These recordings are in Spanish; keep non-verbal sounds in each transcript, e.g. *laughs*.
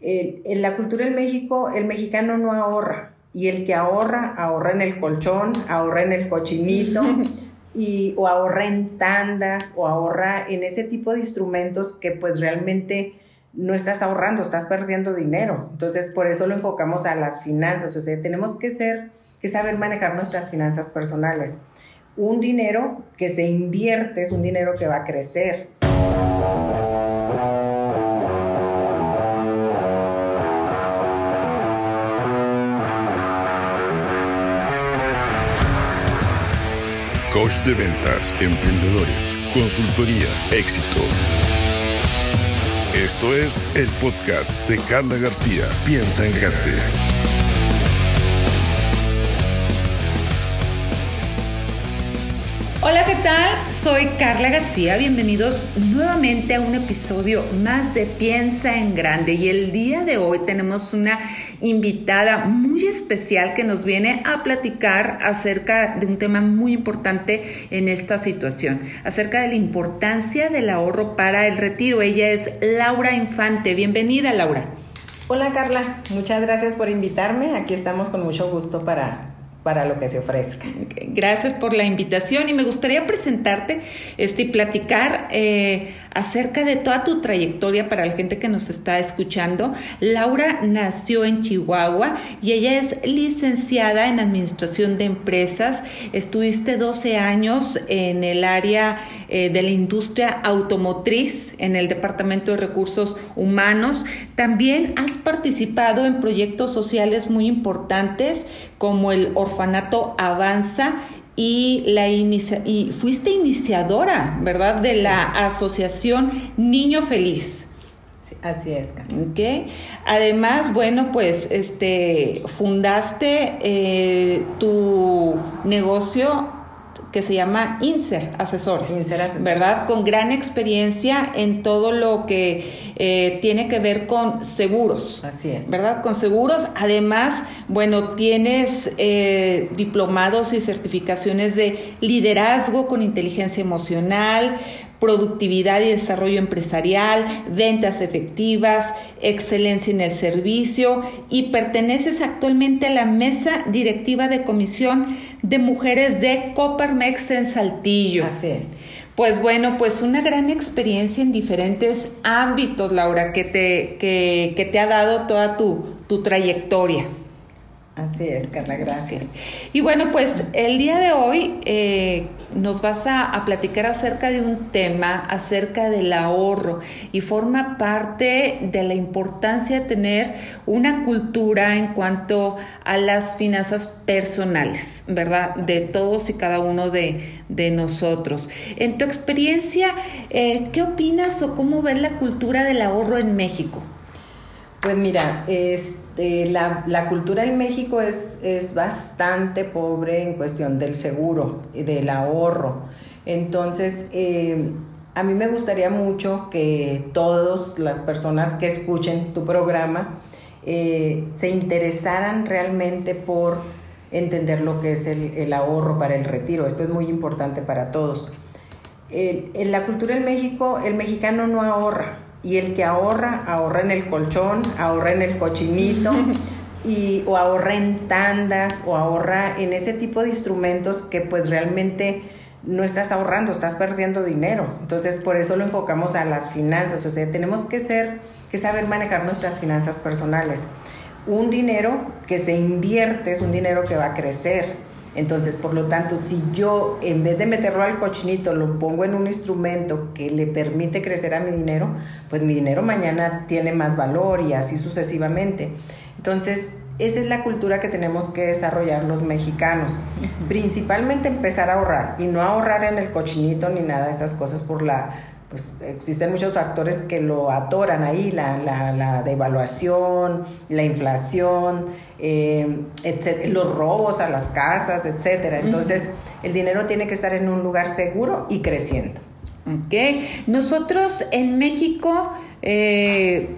en la cultura en México, el mexicano no ahorra. Y el que ahorra, ahorra en el colchón, ahorra en el cochinito, *laughs* y, o ahorra en tandas, o ahorra en ese tipo de instrumentos que pues realmente no estás ahorrando, estás perdiendo dinero. Entonces, por eso lo enfocamos a las finanzas. O sea, tenemos que ser, que saber manejar nuestras finanzas personales. Un dinero que se invierte es un dinero que va a crecer. De ventas, emprendedores, consultoría, éxito. Esto es el podcast de Carla García. Piensa en grande. Hola, ¿qué tal? Soy Carla García. Bienvenidos nuevamente a un episodio más de Piensa en Grande. Y el día de hoy tenemos una invitada muy especial que nos viene a platicar acerca de un tema muy importante en esta situación, acerca de la importancia del ahorro para el retiro. Ella es Laura Infante. Bienvenida, Laura. Hola, Carla. Muchas gracias por invitarme. Aquí estamos con mucho gusto para para lo que se ofrezca. Gracias por la invitación y me gustaría presentarte este, y platicar eh, acerca de toda tu trayectoria para la gente que nos está escuchando. Laura nació en Chihuahua y ella es licenciada en Administración de Empresas. Estuviste 12 años en el área eh, de la industria automotriz en el Departamento de Recursos Humanos. También has participado en proyectos sociales muy importantes como el Orfanato Avanza y, la y fuiste iniciadora, ¿verdad?, de la asociación Niño Feliz. así es, ¿Okay? Además, bueno, pues este fundaste eh, tu negocio que se llama INSER Asesores, ¿verdad? Con gran experiencia en todo lo que eh, tiene que ver con seguros. Así es. ¿Verdad? Con seguros. Además, bueno, tienes eh, diplomados y certificaciones de liderazgo con inteligencia emocional, productividad y desarrollo empresarial, ventas efectivas, excelencia en el servicio y perteneces actualmente a la mesa directiva de comisión de mujeres de Coparmex en Saltillo. Así es. Pues bueno, pues una gran experiencia en diferentes ámbitos, Laura, que te, que, te ha dado toda tu, tu trayectoria. Así es, Carla, gracias. Y bueno, pues el día de hoy eh, nos vas a, platicar acerca de un tema, acerca del ahorro, y forma parte de la importancia de tener una cultura en cuanto a las finanzas personales, ¿verdad? De todos y cada uno de, nosotros. En tu experiencia, eh, ¿qué opinas o cómo ves la cultura del ahorro en México? Pues mira, este, la, cultura en México es, es, bastante pobre en cuestión del seguro y del ahorro. Entonces, eh, a mí me gustaría mucho que todas las personas que escuchen tu programa eh, se interesaran realmente por entender lo que es el, ahorro para el retiro. Esto es muy importante para todos. en la cultura en México, el mexicano no ahorra y el que ahorra, ahorra en el colchón, ahorra en el cochinito, *laughs* y, o ahorra en tandas, o ahorra en ese tipo de instrumentos que pues realmente no estás ahorrando, estás perdiendo dinero. Entonces, por eso lo enfocamos a las finanzas. O sea, tenemos que ser, que saber manejar nuestras finanzas personales. Un dinero que se invierte es un dinero que va a crecer entonces, por lo tanto, si yo en vez de meterlo al cochinito lo pongo en un instrumento que le permite crecer a mi dinero, pues mi dinero mañana tiene más valor y así sucesivamente. Entonces, esa es la cultura que tenemos que desarrollar los mexicanos. Principalmente empezar a ahorrar y no ahorrar en el cochinito ni nada de esas cosas por la pues existen muchos factores que lo atoran ahí, la, la, devaluación, la inflación, eh, los robos a las casas, etcétera. Entonces, el dinero tiene que estar en un lugar seguro y creciendo. Ok, nosotros en México eh,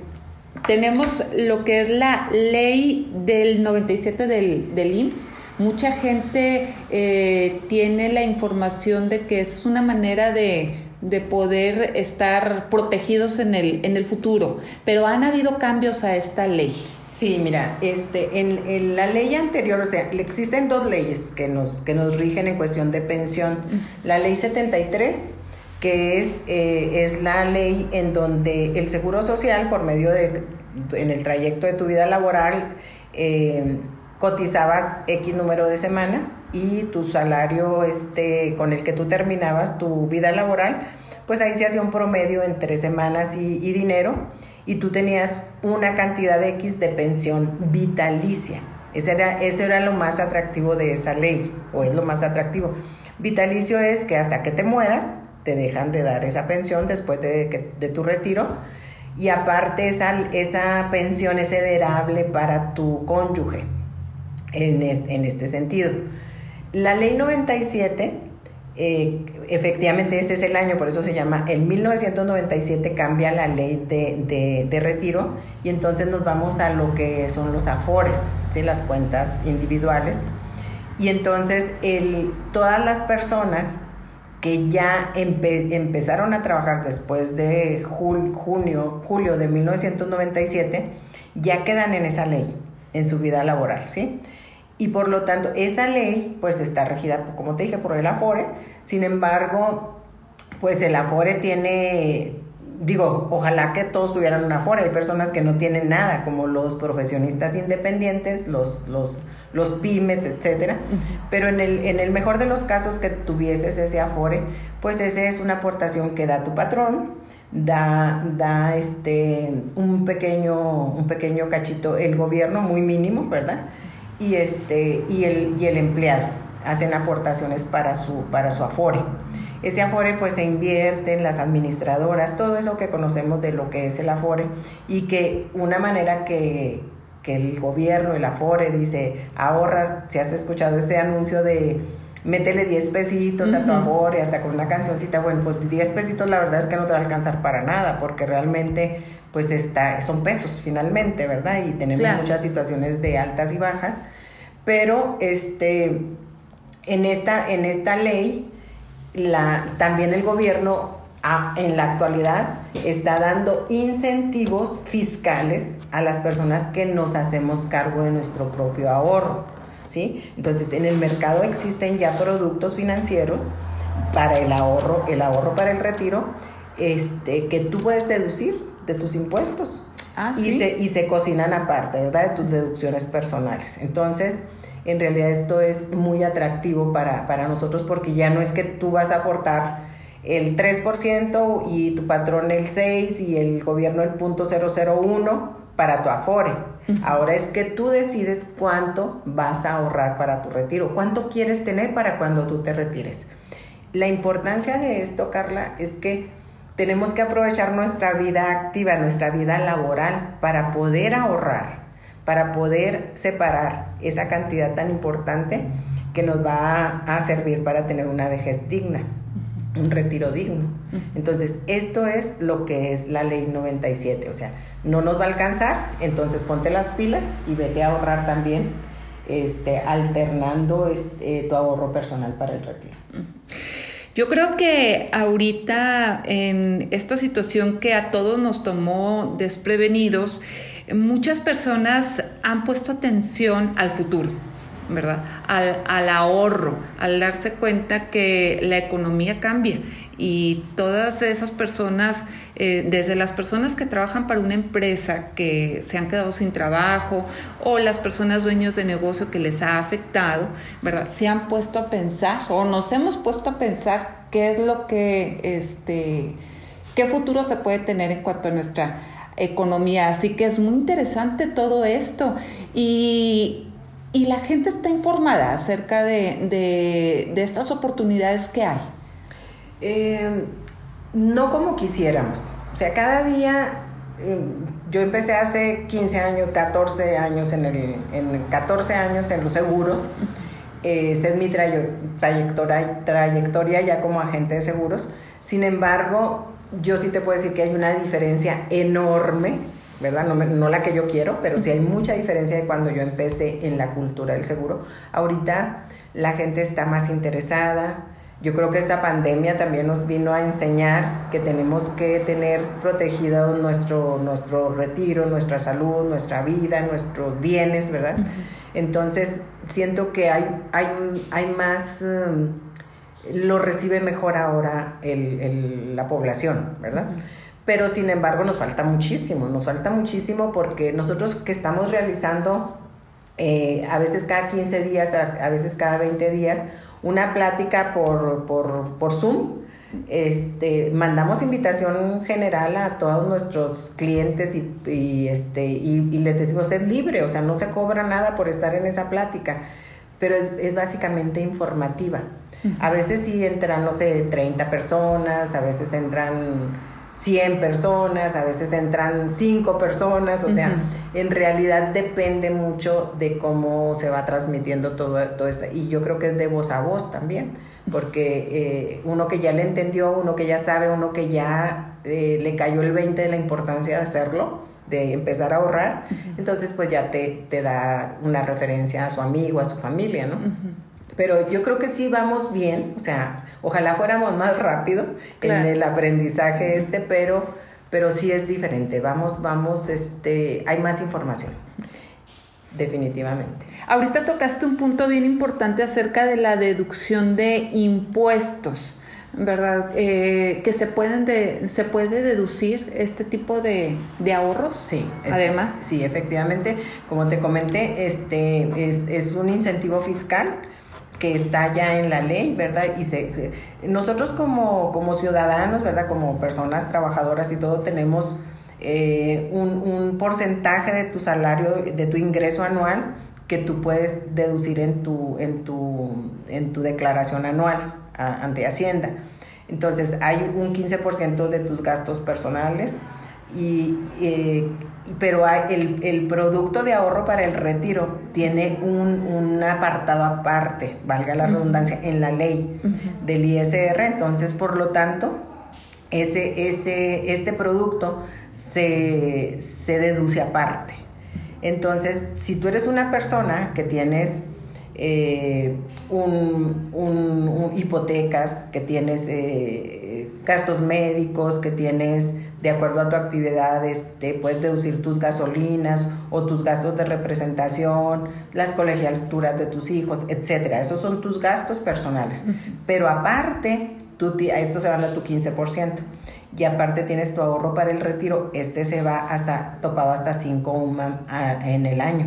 tenemos lo que es la ley del 97 del, del IMSS. Mucha gente eh, tiene la información de que es una manera de de poder estar protegidos en el, en el futuro, pero han habido cambios a esta ley. Sí, mira, este, en, la ley anterior, o sea, existen dos leyes que nos, que nos rigen en cuestión de pensión. La ley 73, que es, eh, es la ley en donde el Seguro Social, por medio de, en el trayecto de tu vida laboral, eh, cotizabas X número de semanas y tu salario este, con el que tú terminabas tu vida laboral, pues ahí se hacía un promedio entre semanas y, dinero y tú tenías una cantidad de X de pensión vitalicia. Ese era, ese era lo más atractivo de esa ley, o es lo más atractivo. Vitalicio es que hasta que te mueras, te dejan de dar esa pensión después de, de tu retiro. Y aparte esa, esa pensión es heredable para tu cónyuge en, en este sentido. La ley 97, eh, efectivamente ese es el año, por eso se llama, en 1997 cambia la ley de, de, retiro y entonces nos vamos a lo que son los afores, ¿sí? las cuentas individuales. Y entonces el, todas las personas que ya empezaron a trabajar después de junio, julio de 1997, ya quedan en esa ley, en su vida laboral, ¿sí? Y por lo tanto esa ley pues está regida, como te dije, por el Afore. Sin embargo, pues el Afore tiene, digo, ojalá que todos tuvieran un Afore. Hay personas que no tienen nada, como los profesionistas independientes, los, los, los pymes, etcétera. Pero en el, en el mejor de los casos que tuvieses ese Afore, pues esa es una aportación que da tu patrón, da, da este, un, pequeño, un pequeño cachito el gobierno, muy mínimo, ¿verdad? Y, este, y, el, y el empleado hacen aportaciones para su, para su afore. Ese afore pues se invierte en las administradoras, todo eso que conocemos de lo que es el afore y que una manera que, que el gobierno, el afore dice, ahorra, si has escuchado ese anuncio de métele 10 pesitos a tu afore, hasta con una cancioncita, bueno, pues 10 pesitos la verdad es que no te va a alcanzar para nada, porque realmente pues está, son pesos finalmente, ¿verdad? Y tenemos muchas situaciones de altas y bajas, pero este, en, esta, en esta ley la, también el gobierno en la actualidad está dando incentivos fiscales a las personas que nos hacemos cargo de nuestro propio ahorro. ¿sí? Entonces, en el mercado existen ya productos financieros para el ahorro, el ahorro para el retiro, este, que tú puedes deducir de tus impuestos. Ah, y, se, y se cocinan aparte, ¿verdad? De tus deducciones personales. Entonces, en realidad esto es muy atractivo para, para nosotros porque ya no es que tú vas a aportar el 3% y tu patrón el 6 y el gobierno el punto 001 para tu afore. Ahora es que tú decides cuánto vas a ahorrar para tu retiro, cuánto quieres tener para cuando tú te retires. La importancia de esto, Carla, es que tenemos que aprovechar nuestra vida activa, nuestra vida laboral, para poder ahorrar, para poder separar esa cantidad tan importante que nos va a, servir para tener una vejez digna, un retiro digno. Entonces, esto es lo que es la ley 97, o sea, no nos va a alcanzar, entonces ponte las pilas y vete a ahorrar también, este, alternando este, tu ahorro personal para el retiro. Yo creo que ahorita en esta situación que a todos nos tomó desprevenidos, muchas personas han puesto atención al futuro. ¿verdad? Al, ahorro, al darse cuenta que la economía cambia y todas esas personas, eh, desde las personas que trabajan para una empresa que se han quedado sin trabajo o las personas dueños de negocio que les ha afectado, ¿verdad? Se han puesto a pensar o nos hemos puesto a pensar qué es lo que, este, qué futuro se puede tener en cuanto a nuestra economía. Así que es muy interesante todo esto y, y la gente está informada acerca de, estas oportunidades que hay. Eh, no como quisiéramos. O sea, cada día, mm, yo empecé hace 15 años, 14 años en el, en 14 años en los seguros. esa es mi trayectoria, trayectoria ya como agente de seguros. Sin embargo, yo sí te puedo decir que hay una diferencia enorme ¿verdad? No, la que yo quiero, pero sí hay mucha diferencia de cuando yo empecé en la cultura del seguro. Ahorita la gente está más interesada, Yo creo que esta pandemia también nos vino a enseñar que tenemos que tener protegido nuestro, nuestro retiro, nuestra salud, nuestra vida, nuestros bienes, ¿verdad? Entonces, siento que hay, hay, hay más, um, lo recibe mejor ahora la población, ¿verdad? Pero sin embargo nos falta muchísimo, nos falta muchísimo porque nosotros que estamos realizando eh, a veces cada 15 días, a, veces cada 20 días, una plática por, por, por Zoom. Este, mandamos invitación general a todos nuestros clientes y, y este, y, les decimos es libre, o sea, no se cobra nada por estar en esa plática, pero es, es básicamente informativa. A veces sí entran, no sé, 30 personas, a veces entran 100 personas, a veces entran 5 personas, o sea, en realidad depende mucho de cómo se va transmitiendo todo, todo esto. Y yo creo que es de voz a voz también, porque eh, uno que ya le entendió, uno que ya sabe, uno que ya eh, le cayó el 20 de la importancia de hacerlo, de empezar a ahorrar, entonces pues ya te, te, da una referencia a su amigo, a su familia, ¿no? Pero yo creo que sí vamos bien, o sea, ojalá fuéramos más rápido en el aprendizaje este, pero, pero sí es diferente. Vamos, vamos, este, hay más información. Definitivamente. Ahorita tocaste un punto bien importante acerca de la deducción de impuestos, ¿verdad? Eh, que se pueden de, se puede deducir este tipo de, de ahorros. Sí, además. Sí, efectivamente, como te comenté, este es, es un incentivo fiscal que está ya en la ley, ¿verdad? Y se, nosotros como, como ciudadanos, ¿verdad? Como personas trabajadoras y todo, tenemos eh, un, porcentaje de tu salario, de tu ingreso anual que tú puedes deducir en tu, en tu, en tu declaración anual ante Hacienda. Entonces hay un 15% de tus gastos personales y, eh, pero el, el, producto de ahorro para el retiro tiene un, un apartado aparte, valga la redundancia, en la ley del ISR, entonces por lo tanto ese, ese, este producto se, se deduce aparte. Entonces, si tú eres una persona que tienes eh, un, un, hipotecas, que tienes eh, gastos médicos, que tienes de acuerdo a tu actividad, te puedes deducir tus gasolinas o tus gastos de representación, las colegiaturas de tus hijos, etcétera. Esos son tus gastos personales. Pero aparte, tú, a esto se va a tu 15% y aparte tienes tu ahorro para el retiro, este se va hasta topado hasta 5 UMAM en el año.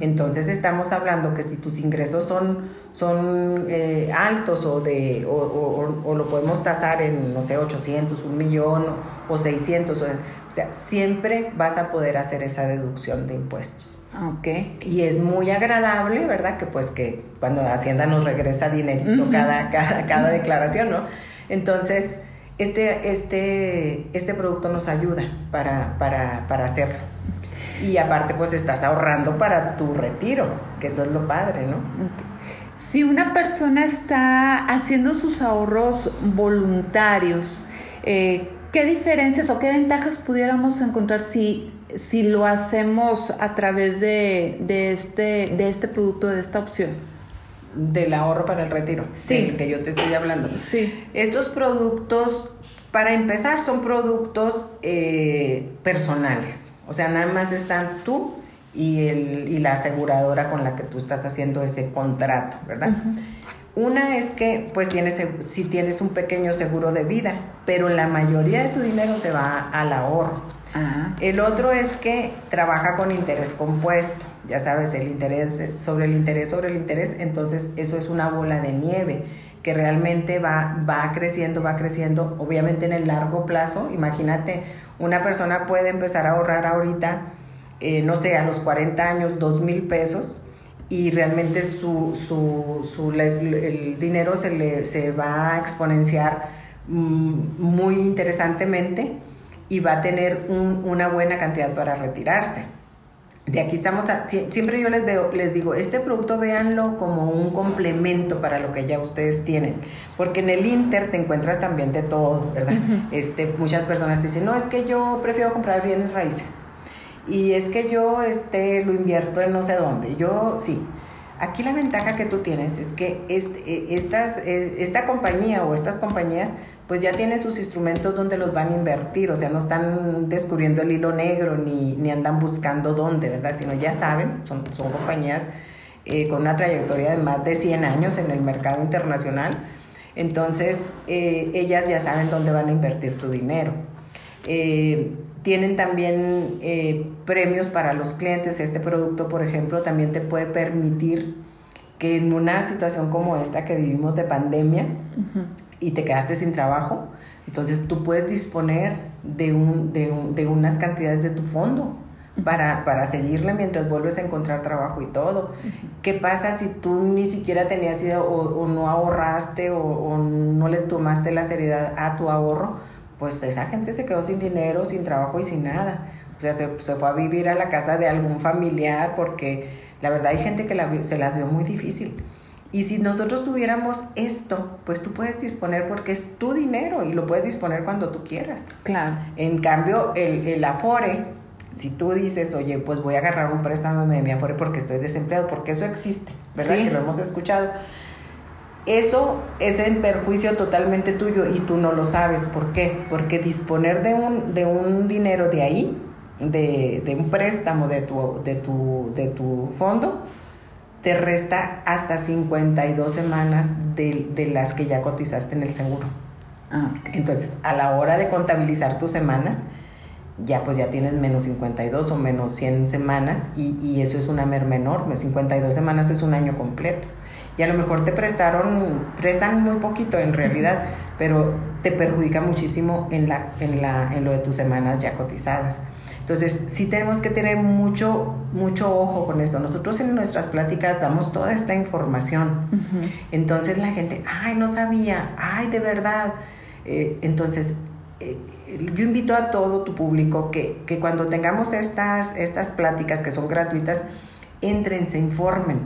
Entonces estamos hablando que si tus ingresos son, son eh, altos o, de, o, lo podemos tasar en, no sé, 800, un millón o 600, o, sea, siempre vas a poder hacer esa deducción de impuestos. Okay. Y es muy agradable, ¿verdad? Que pues que cuando Hacienda nos regresa dinerito cada, cada, cada declaración, ¿no? Entonces, este, este, este producto nos ayuda para, para, para hacerlo. Y aparte, pues estás ahorrando para tu retiro, que eso es lo padre, ¿no? Si una persona está haciendo sus ahorros voluntarios, eh, ¿qué diferencias o qué ventajas pudiéramos encontrar si, si lo hacemos a través de, de, este, de este producto, de esta opción? Del ahorro para el retiro, sí. que yo te estoy hablando. Sí. Estos productos, para empezar, son productos eh, personales, o sea, nada más están tú y, el, y la aseguradora con la que tú estás haciendo ese contrato, ¿verdad? Una es que, pues, tienes, si tienes un pequeño seguro de vida, pero la mayoría de tu dinero se va al ahorro. El otro es que trabaja con interés compuesto, ya sabes, el interés sobre el interés sobre el interés, entonces eso es una bola de nieve que realmente va, va creciendo, va creciendo, obviamente en el largo plazo, imagínate, una persona puede empezar a ahorrar ahorita, eh, no sé, a los 40 años, dos mil pesos, y realmente su, su, su el dinero se, le, se va a exponenciar mm, muy interesantemente y va a tener una buena cantidad para retirarse. De aquí estamos, siempre yo les veo, les digo, este producto véanlo como un complemento para lo que ya ustedes tienen, porque en el Inter te encuentras también de todo, ¿verdad? este, muchas personas te dicen, no, es que yo prefiero comprar bienes raíces, y es que yo este, lo invierto en no sé dónde, yo sí, Aquí la ventaja que tú tienes es que este, estas, esta compañía o estas compañías pues ya tienen sus instrumentos donde los van a invertir, o sea, no están descubriendo el hilo negro ni, ni andan buscando dónde, ¿verdad? Sino ya saben, son, son compañías eh, con una trayectoria de más de 100 años en el mercado internacional, entonces eh, ellas ya saben dónde van a invertir tu dinero. Eh, tienen también premios para los clientes, este producto, por ejemplo, también te puede permitir que en una situación como esta que vivimos de pandemia, y te quedaste sin trabajo, entonces tú puedes disponer de, un, de, un, de unas cantidades de tu fondo para, para, seguirle mientras vuelves a encontrar trabajo y todo. ¿Qué pasa si tú ni siquiera tenías idea o, no ahorraste o, o, no le tomaste la seriedad a tu ahorro? Pues esa gente se quedó sin dinero, sin trabajo y sin nada. O sea, se, se fue a vivir a la casa de algún familiar porque la verdad hay gente que la, se las vio muy difícil. Y si nosotros tuviéramos esto, pues tú puedes disponer porque es tu dinero y lo puedes disponer cuando tú quieras. Claro. En cambio, el, el Afore, si tú dices, oye, pues voy a agarrar un préstamo de mi Afore porque estoy desempleado, porque eso existe, ¿verdad? Que lo hemos escuchado. Eso es en perjuicio totalmente tuyo y tú no lo sabes. ¿Por qué? Porque disponer de un, de un dinero de ahí, de, de un préstamo de tu, de, tu, de tu fondo, te resta hasta 52 semanas de, las que ya cotizaste en el seguro. Ah, Entonces, a la hora de contabilizar tus semanas, ya pues ya tienes menos 52 o menos 100 semanas y, y, eso es una merma enorme. 52 semanas es un año completo. Y a lo mejor te prestaron, prestan muy poquito en realidad, pero te perjudica muchísimo en, la, en, la, en lo de tus semanas ya cotizadas. Entonces, sí tenemos que tener mucho, mucho ojo con eso. Nosotros en nuestras pláticas damos toda esta información. Entonces la gente, ay, no sabía, ay, de verdad. Eh, entonces, eh, yo invito a todo tu público que, que, cuando tengamos estas, estas pláticas que son gratuitas, entren, se informen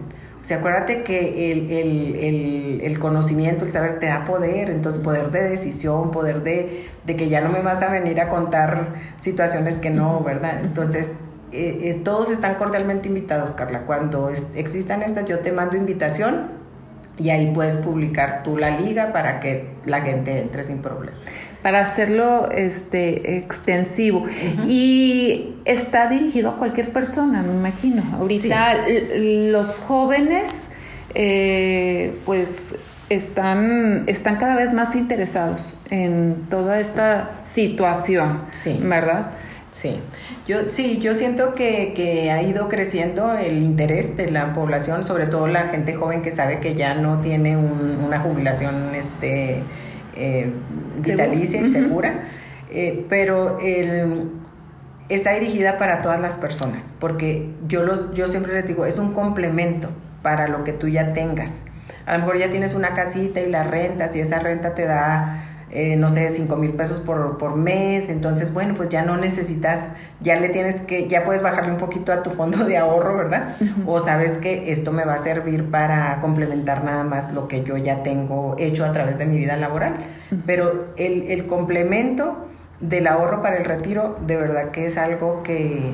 o sea, acuérdate que el, el, el, el, conocimiento, el saber te da poder, entonces poder de decisión, poder de, de, que ya no me vas a venir a contar situaciones que no, ¿verdad? Entonces, eh, eh, todos están cordialmente invitados, Carla. Cuando existan estas, yo te mando invitación y ahí puedes publicar tú la liga para que la gente entre sin problema para hacerlo este, extensivo. Y está dirigido a cualquier persona, me imagino. Ahorita los jóvenes, eh, pues están, están cada vez más interesados en toda esta situación, sí. ¿verdad? Sí, yo sí, yo siento que, que, ha ido creciendo el interés de la población, sobre todo la gente joven que sabe que ya no tiene una jubilación este, eh, vitalicia y segura, eh, pero el, está dirigida para todas las personas, porque yo, los, yo siempre les digo, es un complemento para lo que tú ya tengas. A lo mejor ya tienes una casita y la renta, si esa renta te da eh, no sé, 5 mil pesos por, por, mes, entonces, bueno, pues ya no necesitas, ya le tienes que, ya puedes bajarle un poquito a tu fondo de ahorro, ¿verdad? O sabes que esto me va a servir para complementar nada más lo que yo ya tengo hecho a través de mi vida laboral. Pero el, el complemento del ahorro para el retiro, de verdad que es algo que,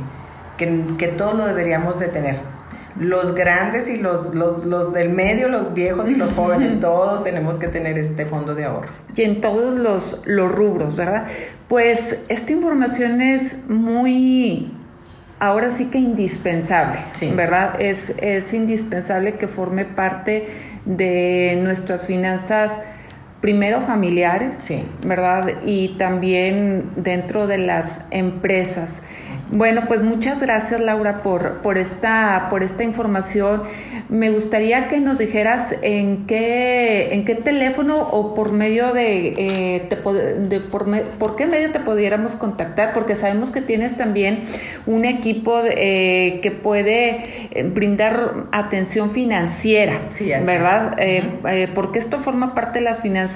que, que todos lo deberíamos de tener los grandes y los, los, los, del medio, los viejos y los jóvenes, todos tenemos que tener este fondo de ahorro. Y en todos los, los rubros, ¿verdad? Pues esta información es muy, ahora sí que indispensable, ¿verdad? Es, es indispensable que forme parte de nuestras finanzas primero familiares, sí. ¿verdad? Y también dentro de las empresas. Bueno, pues muchas gracias Laura por, por, esta, por esta información. Me gustaría que nos dijeras en qué, en qué teléfono o por medio de, eh, de, por, qué medio te pudiéramos contactar, porque sabemos que tienes también un equipo eh, que puede eh, brindar atención financiera, sí, ¿verdad? porque esto forma parte de las finanzas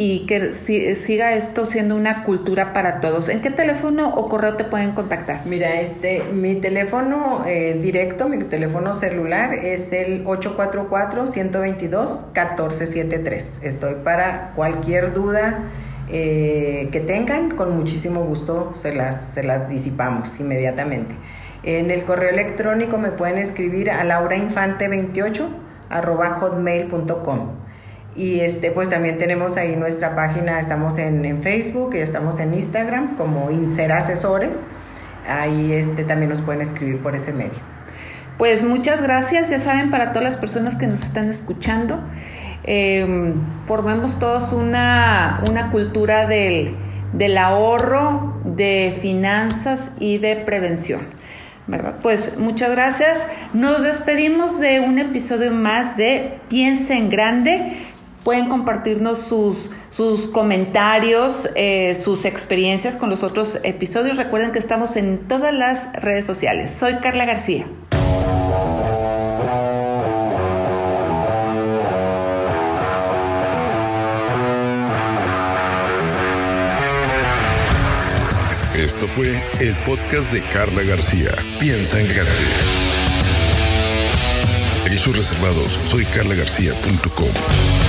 y que siga esto siendo una cultura para todos. ¿En qué teléfono o correo te pueden contactar? Mira, este, mi teléfono eh, directo, mi teléfono celular es el 844-122-1473. Estoy para cualquier duda eh, que tengan, con muchísimo gusto se las, se las disipamos inmediatamente. En el correo electrónico me pueden escribir a laurainfante28 arroba hotmail.com. Y este, pues también tenemos ahí nuestra página, estamos en, en Facebook y estamos en Instagram como Inser Asesores. Ahí este, también nos pueden escribir por ese medio. Pues muchas gracias, ya saben, para todas las personas que nos están escuchando. Eh, formemos todos una, una cultura del, del ahorro, de finanzas y de prevención. ¿verdad? Pues muchas gracias. Nos despedimos de un episodio más de Piensa en Grande. Pueden compartirnos sus, sus comentarios, eh, sus experiencias con los otros episodios. Recuerden que estamos en todas las redes sociales. Soy Carla García. Esto fue el podcast de Carla García. Piensa en grande. Sus reservados. Soy carlagarcía.com.